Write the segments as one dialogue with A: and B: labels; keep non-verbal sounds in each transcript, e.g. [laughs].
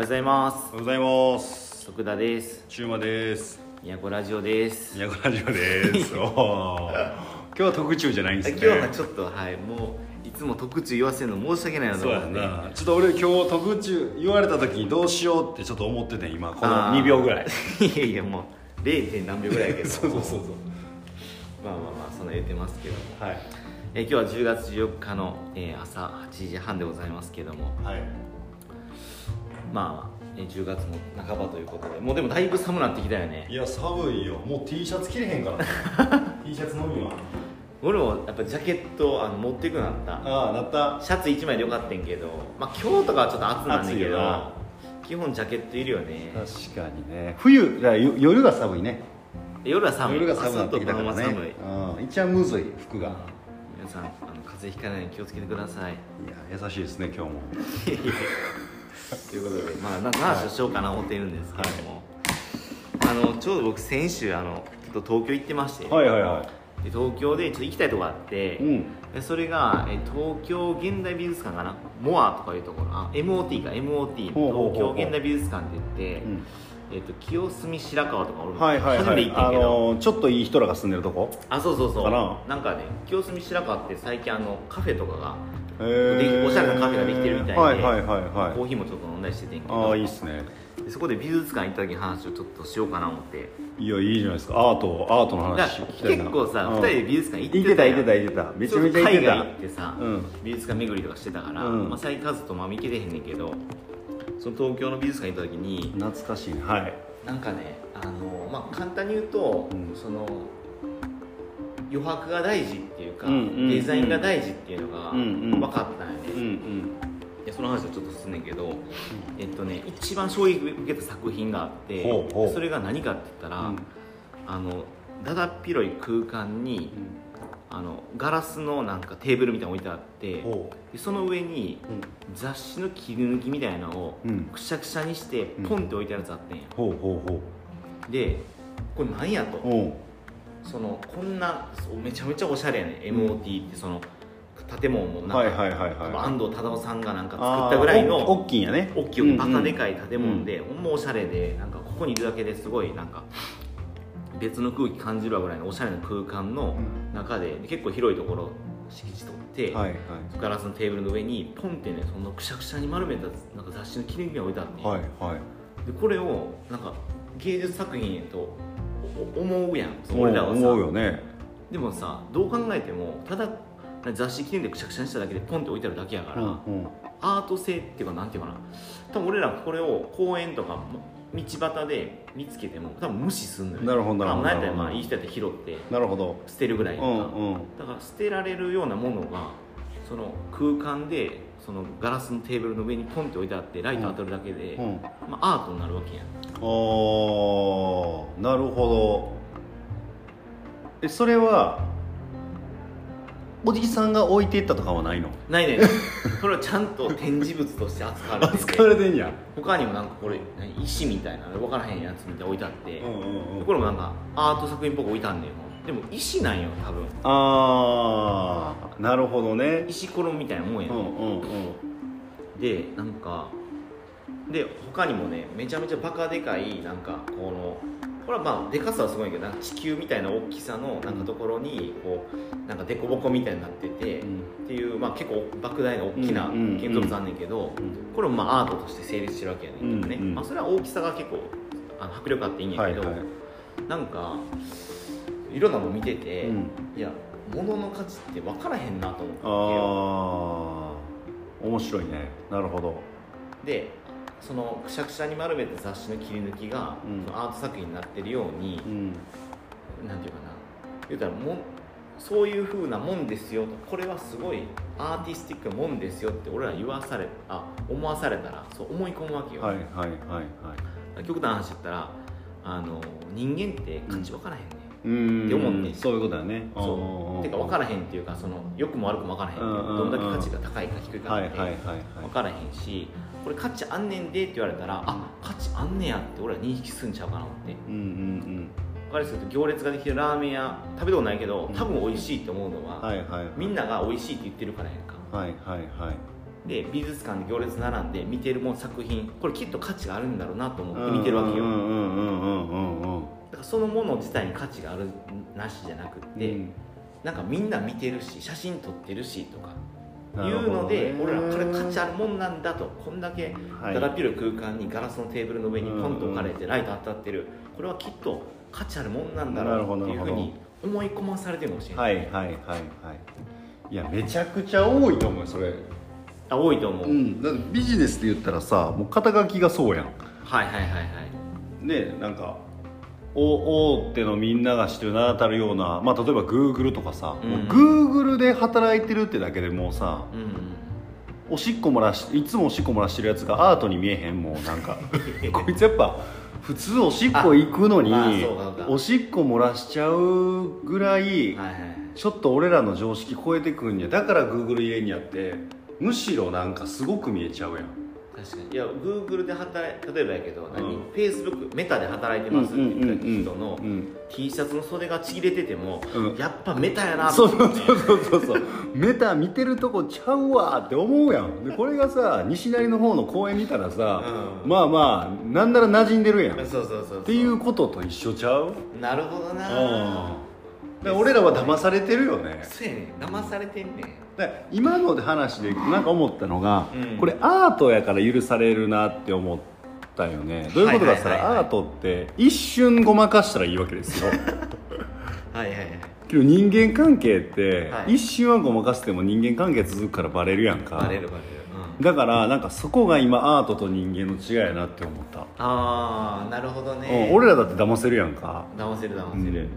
A: ございます。
B: おはようございます。
A: 徳田です。
B: 中馬です。
A: 宮古ラジオです。
B: 宮古ラジオです。[laughs] おー。今日は特注じゃないんです
A: 今
B: ね
A: 日はちょっとはいもういつも特注言わせるの申し訳ないなと
B: そうや
A: 思って
B: な。ちょっと俺今日特注言われた時にどうしようってちょっと思ってて今この
A: あー。
B: 2秒ぐらい。[laughs]
A: いやいやもう 0. 点何秒ぐらいやけど。[laughs]
B: そうそうそうそう。
A: まあまあまあそんな言ってますけど。も
B: はい。
A: え今日は10月14日の、えー朝8時半でございますけども。
B: はい
A: まあ、えー10月の半ばということで。もうでもだいぶ寒くなってきたよね。
B: いや寒いよ。もう T シャツ着れへんから [laughs] T シャツのみは。
A: 俺もやっぱジャケットあの持っていくなった。
B: ああなった。
A: シャツ1枚でよかったんけど、まあ、今日とかはちょっと暑なんだけど基本ジャケットいるよね。
B: 確かにね。冬だ夜が寒いね。
A: 夜は寒い。
B: 夜が寒くなってきたからね。
A: 朝と晩は寒い。
B: うん。一番むずい服が。
A: 皆さんあの風邪ひかないように気をつけてください。
B: いや優しいですね今日も [laughs]
A: ということでまあ何の話をしようかな思っているんですけども、あのちょうど僕先週あのちょっと東京行ってまして、
B: はいはいは
A: で東京でちょっと行きたいとこがあって、
B: いうん。
A: でそれがえ東京現代美術館かな？モアとかいうところ。あ MOT か MOT
B: ほうほうほうほう。
A: 東京現代美術館って言って、
B: うん。
A: えっと清澄白河とか俺も
B: はいはい
A: 初めて
B: はいあ
A: 行ってんけど、
B: のーちょっといい人らが住んでるとこ
A: あそうそうそう。
B: かな？
A: なんかね清澄白河って最近あのカフェとかがおしゃれなカフェができてるみたいで
B: はいはいはいはい。
A: コーヒーもちょっと飲んだりしててんけ
B: あ
A: ど。
B: あいいっすね。
A: でそこで美術館行った時の話をちょっとしようかな思って。
B: いやいいじゃないですか。アートアートの
A: だ
B: 話聞きたいな。
A: 結構さ、
B: うん。
A: 二人で美術館行っ
B: 行っててた行ってた行ってた。めちゃめちゃ行って
A: 海外
B: た
A: 行ってさ、
B: うん。
A: 美術館巡りとかしてたから、
B: うん。
A: まあ、最近カズとまあ見けてへんねんけどその東京の美術館行った時に
B: 懐かしいね。はい。
A: なんかねあの、まあ、簡単に言うと、
B: うん。
A: その余白が大事っていうか、
B: うんうんうん。
A: デザインが大事っていうのが
B: うんうん。
A: 分かったんよね、
B: うんうん。
A: でその話をちょっとすんねんけど、えっとね一番衝撃を受けた作品があってそれが何かって言ったら、
B: うん。
A: あのだだっ広い空間にあのガラスのなんかテーブルみたいなの置いてあって
B: ほ
A: でその上に
B: う
A: 雑誌の切り抜きみたいなのを
B: うん。
A: くしゃくしゃにして
B: うん。
A: ポンって置いてあるやつあってんや、でこれなんやとそのこんなめちゃめちゃおしゃれやね、MOT ってその建物もなんか、
B: はいはいはい。はい
A: 安藤忠雄さんがなんか作ったぐらいの
B: お大きいんやね。
A: 大きいバカでか
B: い
A: い建物で、ほんまおしゃれでなんかここにいるだけですごいなんか別の空気感じるわぐらいのおしゃれな空間の中で結構広いところ敷地取って、
B: はいはい
A: ガラスのテーブルの上にポンってねそのくしゃくしゃに丸めたなんか雑誌の切り抜きが置いてあって、
B: はいはい。
A: でこれをなんか芸術作品へとお思うやん
B: 思
A: 俺らはさ。
B: うよね。
A: でもさどう考えてもただ雑誌切り抜いてくしゃくしゃにしただけでポンって置いてあるだけやから、
B: うんうん。
A: アート性っていうかなんていうかな。多分俺らこれを公園とか道端で見つけても多分無視すんのよ
B: なるほどなるほど。
A: まあなんやったらまあいい人やったら拾って
B: なるほど。
A: 捨てるぐらいか、
B: うんうん。
A: だから捨てられるようなものがその空間でそのガラスのテーブルの上にポンって置いてあってライト当たるだけで、
B: うん。
A: まあ、アートになるわけやん。
B: おー。なるほど。えそれはおじさんが置いていったとかはないの？
A: ないねんこれはちゃんと展示物として扱われてて
B: 扱われてんや。
A: 他にもなんかこれ何石みたいな分からへんやつみたいな置いてあって、
B: うんうん
A: これもなんかアート作品っぽく置いてあんねんよでも石なんよ多分。
B: ああなるほどね。
A: 石ころみたいなもんやね、
B: うんうんうん。
A: でなんかで他にもねめちゃめちゃバカでかいなんかこのこれはまあでかさはすごいけど地球みたいな大きさのなんかところにこうなんか凸凹みたいになってて、っていう、まあ、結構莫大な大きな
B: うんうん
A: 建造物あんねんけど、これもまあアートとして成立してるわけやねんけどね、
B: うんうん。
A: まあ、それは大きさが結構あの迫力あっていいんやけど、
B: はいはい。
A: なんかいろんなもん見てて、
B: うん。
A: いや物の価値って分からへんなと思った
B: ああ面白いね。なるほど。
A: でそのくしゃくしゃに丸めた雑誌の切り抜きが、
B: うん。
A: そのアート作品になってるように
B: う、ん。
A: なんていうかな。言うたらもんそういうふうなもんですよと。これはすごいアーティスティックなもんですよって俺ら言わされあ思わされたらそう思い込むわけよ、
B: はいはいはいはい。
A: 極端な話言ったらあの人間って価値分からへんね、
B: うーん
A: って思って
B: そういうことだね。
A: そう。てか分からへんっていうかその良くも悪くも分からへん、どんだけ価値が高いか低いかって
B: はいはいはいはい。
A: 分からへんしこれ価値あんねんでって言われたらあ価値あんねやって俺は認識すんちゃうかなって。
B: うんうん
A: 分かりやすく言うと行列ができてるラーメン屋食べたことないけど
B: うん。
A: 多分美味しいって思うのは、
B: うんはいはい。
A: みんなが美味しいって言ってるからやんか。
B: はいはいはい。
A: で美術館で行列並んで見てるもん作品これきっと価値があるんだろうなと思って見てるわけよ、そのもの自体に価値があるなしじゃなくって、
B: うん。
A: なんかみんな見てるし写真撮ってるしとかいうので、
B: ね
A: 俺らこれ価値あるもんなんだと。こんだけ
B: はい。
A: だらっ広い空間にガラスのテーブルの上にポンと置かれてライト当たってる。これはきっと価値あるもんなんだろうっていうふうに思い込まされてるかもしれない、
B: はいはいはい。はいいやめちゃくちゃ多いと思うよそれ。
A: あ多いと思う、
B: うん。ビジネスで言ったらさもう肩書きがそうやん。
A: はいはいはいはい。
B: ねなんかお大手のみんなが知ってる名だたるような、まあ、例えばグーグルとかさ、グーグルで働いてるってだけでもうさ
A: うん。うん
B: おしっこ漏らしいつもおしっこ漏らしてるやつがアートに見えへんもうなんか。[laughs] こいつやっぱ普通おしっこ行くのにおしっこ漏らしちゃうぐらいちょっと俺らの常識超えてくるんや。だからグーグル家にあって。むしろなんかすごく見えちゃうやん
A: 確かに。いやグーグルで働い例えばやけど何、
B: うん。
A: フェイスブックメタで働いてますって言った人の
B: うん。
A: T シャツの袖がちぎれてても、
B: うん。
A: やっぱメタやな
B: そう
A: と思って。
B: そうそうそうそうメタ見てるとこちゃうわって思うやん。でこれがさ西成の方の公園見たらさ、
A: うん。
B: まあまあなんなら馴染んでるやん。っ
A: そうそうそうそう。
B: ていうことと一緒ちゃう？
A: なるほどな
B: ら俺らは騙されてるよね。
A: そうやねん。騙されてんねん。
B: 今ので話でなんか思ったのが、
A: うん。
B: これアートやから許されるなって思ったよね。どういうことかって言ったら、
A: はいはいはいはい。
B: アートって一瞬ごまかしたらいいわけですよ。[laughs]
A: はいはいはい。
B: けど人間関係って、
A: はい。
B: 一瞬はごまかしても人間関係続くからバレるやんか。
A: バレるバレる、うん、
B: だからなんかそこが今アートと人間の違いやなって思った、
A: ああなるほどね。
B: うん俺らだって騙せるやんか。
A: 騙せる騙せる、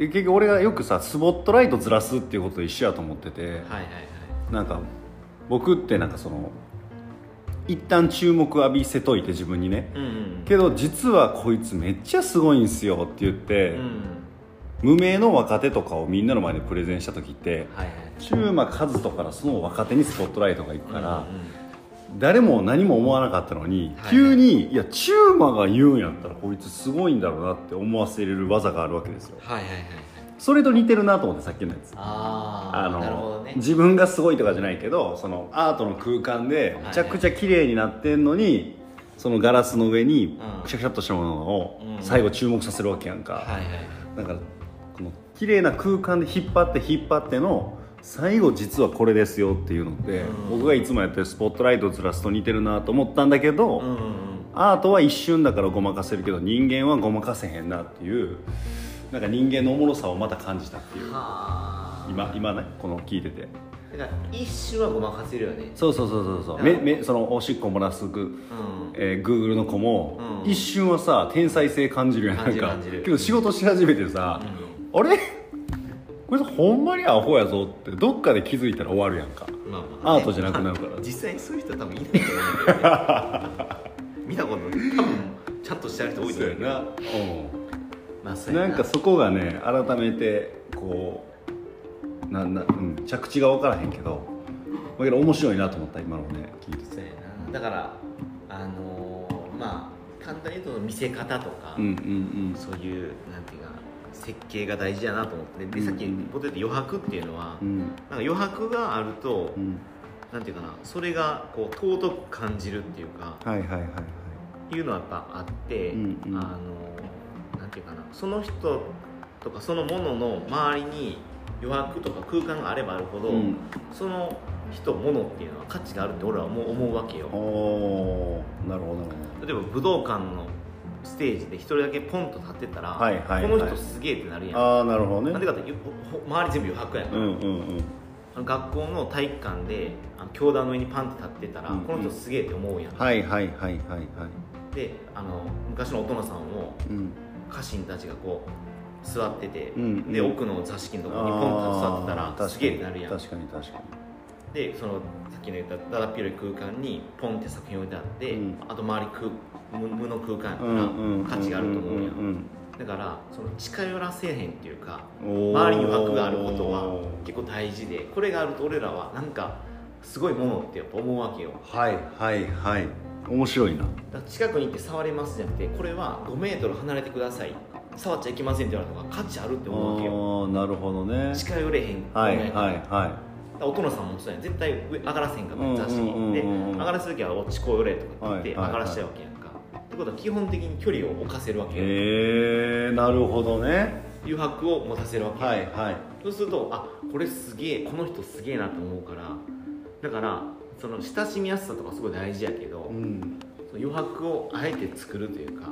B: で結局俺がよくさスポットライトずらすっていうことと一緒やと思ってて。
A: はいはいはい。
B: なんか僕ってなんかその一旦注目浴びせといて自分にね。
A: うんうん。
B: けど実はこいつめっちゃすごいんすよって言って、
A: うん。
B: 無名の若手とかをみんなの前でプレゼンした時って
A: はいはい。
B: 中馬和人からその若手にスポットライトが行くから、
A: うんうん
B: 誰も何も思わなかったのに、
A: はい
B: 急にいや中馬が言うんやったらこいつすごいんだろうなって思わせれる技があるわけですよ。
A: はいはいはいはい。
B: それと似てるなと思ってさっきのやつ。
A: ああ
B: あの
A: ね。
B: 自分がすごいとかじゃないけどそのアートの空間でめちゃくちゃ綺麗になってんのに、そのガラスの上に
A: うん。
B: くしゃくしゃっとしたものを
A: うん。
B: 最後注目させるわけやんか、
A: はいはいはい。
B: だからこの綺麗な空間で引っ張って引っ張っての最後実はこれですよっていうのって、
A: うん。
B: 僕がいつもやってるスポットライトをずらすと似てるなと思ったんだけど、
A: うんうんうん。
B: アートは一瞬だからごまかせるけど人間はごまかせへんなっていうなんか人間のおもろさをまた感じたっていう。
A: はあ。
B: 今今ねこの聞いてて。
A: だから一瞬はごまかせるよね。
B: そうそうそうそうそう。
A: うん
B: めめそのおしっこ漏らすぐ、
A: うん。
B: えー、Google の子も、
A: うん。
B: 一瞬はさ天才性感じるやんなんか。けど仕事し始めてさ、あれ？これほんまにアホやぞってどっかで気づいたら終わるやんか。
A: まあまあ。
B: アートじゃなくなるから。[laughs]
A: 実際にそういう人は多分いないと思うんだよね。[laughs] 見たこと多分ちゃんとしてる人多いと思うけど。
B: な、
A: まあ
B: うん、
A: そうや
B: な。んかそこがね改めてこうなな、うん、着地が分からへんけど。だけど面白いなと思った今のね聞いてて。
A: そうやな。だからあのーまあ簡単に言うと見せ方とか、
B: うんうん
A: そういうなんていうか設計が大事だなと思って。で
B: うん
A: さっき僕言った余白っていうのは、
B: うん。うん
A: なんか余白があると、
B: うん。
A: なんていうかなそれがこう尊く感じるっていうか
B: はいはいはいはい。
A: いうのはやっぱあって、
B: うんうん。
A: あのなんていうかなその人とかそのものの周りに余白とか空間があればあるほど、
B: うん。
A: その人ものっていうのは価値があるって俺は思う思うわけよ。
B: おーなるほどなる
A: 例えば武道館のステージで一人だけポンと立ってたら、
B: はいはいはい。
A: この人すげえってなるやん、
B: ああなるほどね。
A: なんでかって周り全部余白やから、
B: うんうんうん。
A: 学校の体育館であの教壇の上にパンって立ってたら、
B: うんうん。
A: この人すげえって思うやん、
B: はいはいはいはいはい。
A: であの昔のお殿さんも
B: うん。
A: 家臣たちがこう座ってて、
B: うん
A: で奥の座敷のところにポンと座ってたらすげえってなるやん。
B: 確かに確かに。
A: でそのさっきの言っただだっ広い空間にポンって作品置いてあって、
B: うん。
A: あと周り空無無の空間やから価値があると思うや。ん、
B: ん
A: だからその近寄らせへんっていうか
B: うん
A: 周りに余白があることは結構大事でこれがあると俺らはなんかすごいものってやっぱ思うわけよ。
B: はいはいはい。面白いな。
A: 近くに行って触れますじゃなくてこれは5メートル離れてください。触っちゃいけませんって言われた方が価値あるって思うわけよ。
B: ああなるほどね。
A: 近寄れへん。
B: はいはいは
A: ら音野さんもそうやん。絶対上上がらせへんかった雑誌に。で上がらす時は「落ちこよれ」とか言って
B: はいはいはい
A: 上がらしたいわけやってことは基本的に距離を置かせるわけよ、
B: へえなるほどね。
A: 余白を持たせるわけよ、
B: はいはい。
A: そうするとあこれすげえこの人すげえなと思うからだからその親しみやすさとかすごい大事やけど、
B: うん。
A: その余白をあえて作るというか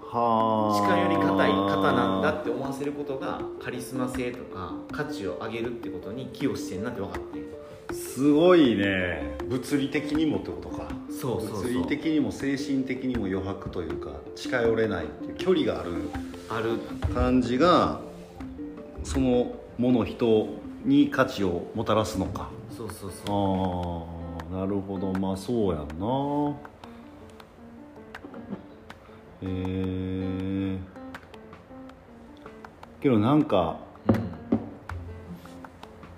B: はあ
A: 近寄り硬い方なんだって思わせることがカリスマ性とか価値を上げるってことに寄与してんなって分かって
B: すごいね。物理的にもってことか。
A: そうそうそう。
B: 物理的にも精神的にも余白というか近寄れないっていう距離がある。
A: ある。
B: 感じがそのもの人に価値をもたらすのか。
A: そうそう
B: あ
A: そう。
B: あなるほど。まあそうやんな。えー、けどなんか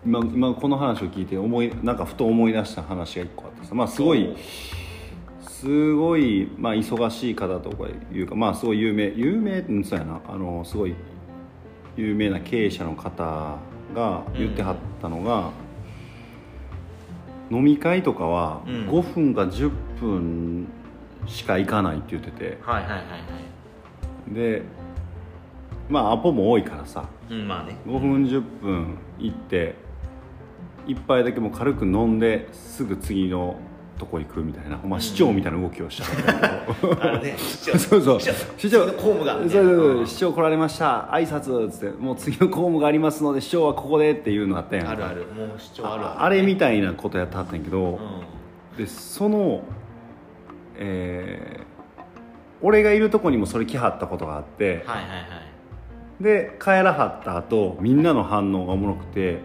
B: 今今この話を聞いて思いなんかふと思い出した話が一個あってさまあすごいすごい、まあ、忙しい方とかいうかまあすごい有名有名うんそうやな。あのすごい有名な経営者の方が言ってはったのが、飲み会とかは
A: うん。
B: 5分か10分しか行かないって言ってて。
A: はいはいはいはい。
B: でまあアポも多いからさ。
A: うんまあね。
B: 5分10分行って一杯だけもう軽く飲んですぐ次のとこ行くみたいな、まあ、市長みたいな動きをした [laughs] そうそう。
A: 市長公務が
B: そうそうそう。
A: うん。
B: 市長来られました。挨拶っつってもう次の公務がありますので市長はここでっていうのあったやんか。
A: あるある。もう市長ある
B: ああれみたいなことやってはったんやけど、
A: うん。
B: でそのえー俺がいるとこにもそれ来はったことがあって
A: はいはいはい。
B: で帰らはった後みんなの反応がおもろくて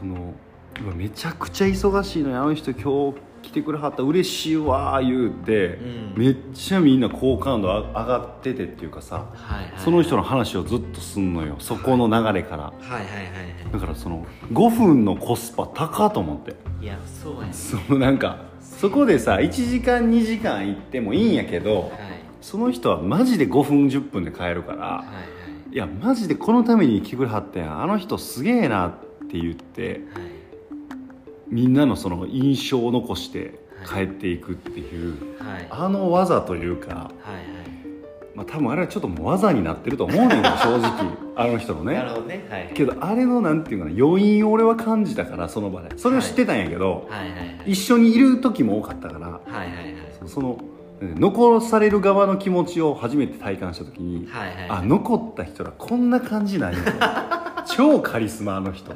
B: そのうわめちゃくちゃ忙しいのにあの人今日来てくれはった嬉しいわー言うて、
A: うん。
B: めっちゃみんな好感度あ上がっててっていうかさ
A: はいはい
B: その人の話をずっとすんのよ。そこの流れから。
A: はいはいはいは
B: だからその5分のコスパ高っと思って。
A: いいやそうやね。
B: そのなんかそこでさ1時間2時間行ってもいいんやけど
A: はい。
B: その人はマジで5分10分で帰るから
A: はいはい。
B: いやマジでこのために来てくれはったやん。あの人すげえなって言って
A: はい
B: みんなのその印象を残して帰っていくっていう、
A: はい。はい
B: あの技というか、
A: はい
B: まあ、多分あれはちょっともう技になってると思うねんけど正直あの人のね。
A: なるほどね。はい。
B: けどあれのなんていうかな余韻を俺は感じたからその場で。それを知ってたんやけど、
A: はい。はいはい
B: 一緒にいる時も多かったから
A: はいはいはい。
B: その残される側の気持ちを初めて体感した時に、
A: はいはい。
B: あ残った人らこんな感じなんやと。[laughs] 超カリスマあの人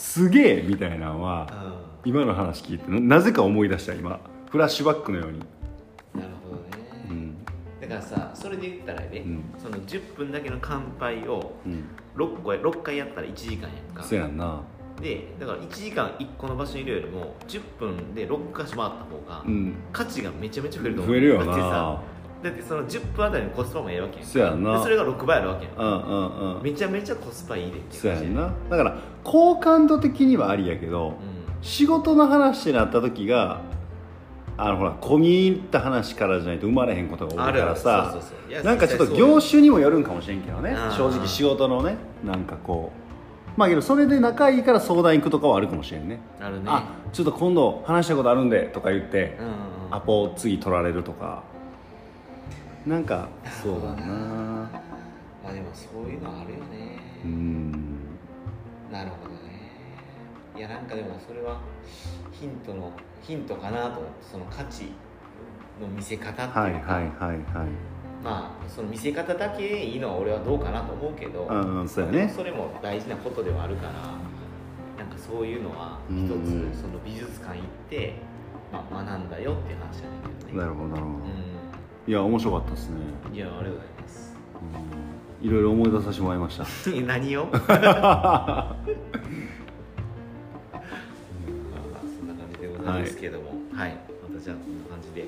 B: すげえみたいなのは
A: う
B: 今の話聞いてななぜか思い出した今。フラッシュバックのように、
A: んなるほどね。
B: うん。
A: だからさそれで言ったらね
B: うん。
A: その10分だけの乾杯を
B: うん、
A: 6個や6回やったら1時間やんか。
B: そうやんな。
A: でだから1時間1個の場所にいるよりも10分で6箇所回った方が
B: うん。
A: 価値がめちゃめちゃ増えると思う。
B: 増えるよ
A: だってさ
B: な
A: だってその10分あたりのコスパもええわけやん
B: そうやんな
A: でそれが6倍あるわけやん
B: うんうんうん
A: めちゃめちゃコスパいいでって
B: そうやんなだか。ら好感度的にはありやけど、
A: う
B: 仕事の話になった時があのほら込み入った話からじゃないと生まれへんことが
A: ん
B: 多いからさなんかちょっと業種にもよるんかもしれんけどね。
A: うん。
B: 正直仕事のねなんかこう。まあけどそれで仲いいから相談行くとかはあるかもしれんね。
A: あるね。
B: あちょっと今度話したことあるんでとか言ってアポ次取られるとか。なんかそうだな。
A: まあでもそういうのあるよね。
B: うん
A: なるほどね。いやなんかでもそれはヒントのヒントかなと思ってその価値の見せ方っていうか、
B: はいはいはいはい。
A: まあその見せ方だけいいのは俺はどうかなと思うけど、
B: うんうんそうやね。
A: それも大事なことではあるからなんかそういうのは一つその美術館行って、まあ、学んだよっていう話だねんけどね。
B: なるほどなるほど。
A: う
B: いや面白かったですね。
A: んいやありがとうございます。
B: うんいろいろ思い出させてもらいました。[laughs]
A: 何を？そんな感じでございますけども。はい、またじゃあこんな感じで、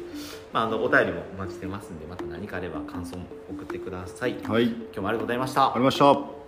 A: まあ、あのお便りもお待ちしてますんでまた何かあれば感想も送ってください。今
B: はい。
A: 日もありがとうございました。
B: ありました